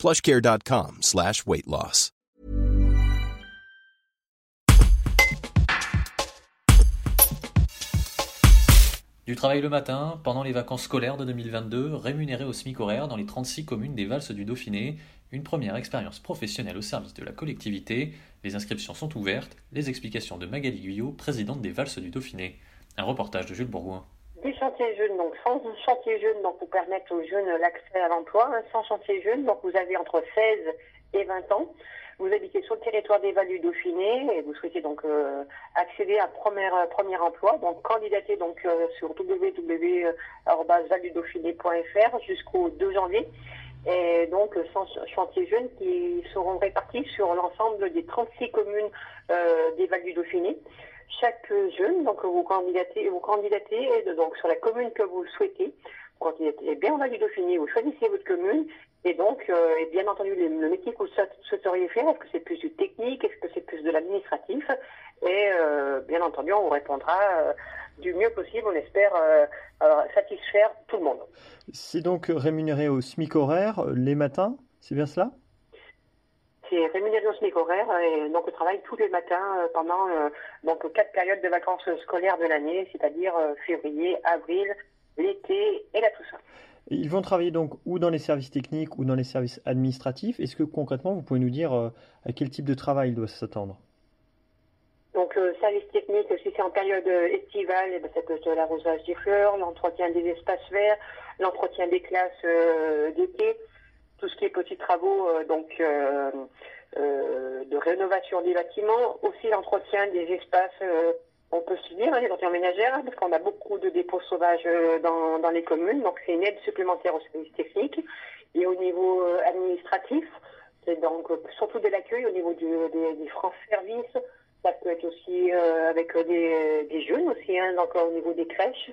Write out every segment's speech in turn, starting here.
plushcare.com slash weight loss. Du travail le matin, pendant les vacances scolaires de 2022, rémunéré au SMIC horaire dans les 36 communes des Valses du Dauphiné, une première expérience professionnelle au service de la collectivité. Les inscriptions sont ouvertes. Les explications de Magali Guyot, présidente des Valses du Dauphiné. Un reportage de Jules Bourgoin. Des chantiers jeunes, donc sans chantier jeune, donc vous permettre aux jeunes l'accès à l'emploi. Sans chantier jeune, donc vous avez entre 16 et 20 ans. Vous habitez sur le territoire des Vallées Dauphiné et vous souhaitez donc euh, accéder à premier, premier emploi. Donc candidatez donc euh, sur www.valdudauphiné.fr jusqu'au 2 janvier. Et donc 100 chantiers jeunes qui seront répartis sur l'ensemble des 36 communes euh, des Vallées du Dauphiné. Chaque jeune, donc vous candidatez, vous candidatez donc sur la commune que vous souhaitez. Vous candidatez bien en Val du Dauphiné, vous choisissez votre commune. Et donc, euh, et bien entendu, le, métier que vous souhaiteriez faire, est-ce que c'est plus du technique, est-ce que c'est plus de l'administratif? Et euh, bien entendu, on vous répondra euh, du mieux possible, on espère satisfaire tout le monde. C'est donc rémunéré au SMIC horaire les matins, c'est bien cela? C'est rémunéré au SMIC horaire et donc on travaille tous les matins euh, pendant euh, donc quatre périodes de vacances scolaires de l'année, c'est-à-dire euh, février, avril, l'été et la Toussaint. Ils vont travailler donc ou dans les services techniques ou dans les services administratifs. Est-ce que concrètement vous pouvez nous dire à quel type de travail il doit s'attendre? Donc, service technique, si c'est en période estivale, eh ben, ça peut être l'arrosage des fleurs, l'entretien des espaces verts, l'entretien des classes d'été, tout ce qui est petits travaux euh, donc euh, euh, de rénovation des bâtiments, aussi l'entretien des espaces on peut se dire, hein, les ménagères, ménagères, parce qu'on a beaucoup de dépôts sauvages dans, dans les communes, donc c'est une aide supplémentaire au service technique. Et au niveau administratif, c'est donc surtout de l'accueil au niveau du, des, des francs services, ça peut être aussi avec des, des, jeunes aussi, hein, donc au niveau des crèches.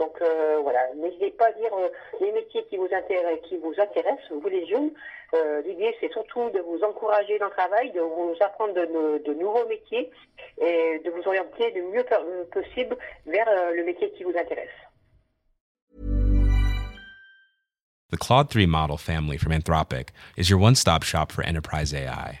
Donc euh, voilà, n'hésitez pas à dire euh, les métiers qui vous intéressent, vous intéressent, les jeunes. Euh, l'idée c'est surtout de vous encourager dans le travail, de vous apprendre de, nouveaux métiers et de vous orienter le mieux possible vers le métier qui vous intéresse. The Claude 3 model family from Anthropic is your one-stop shop for enterprise AI.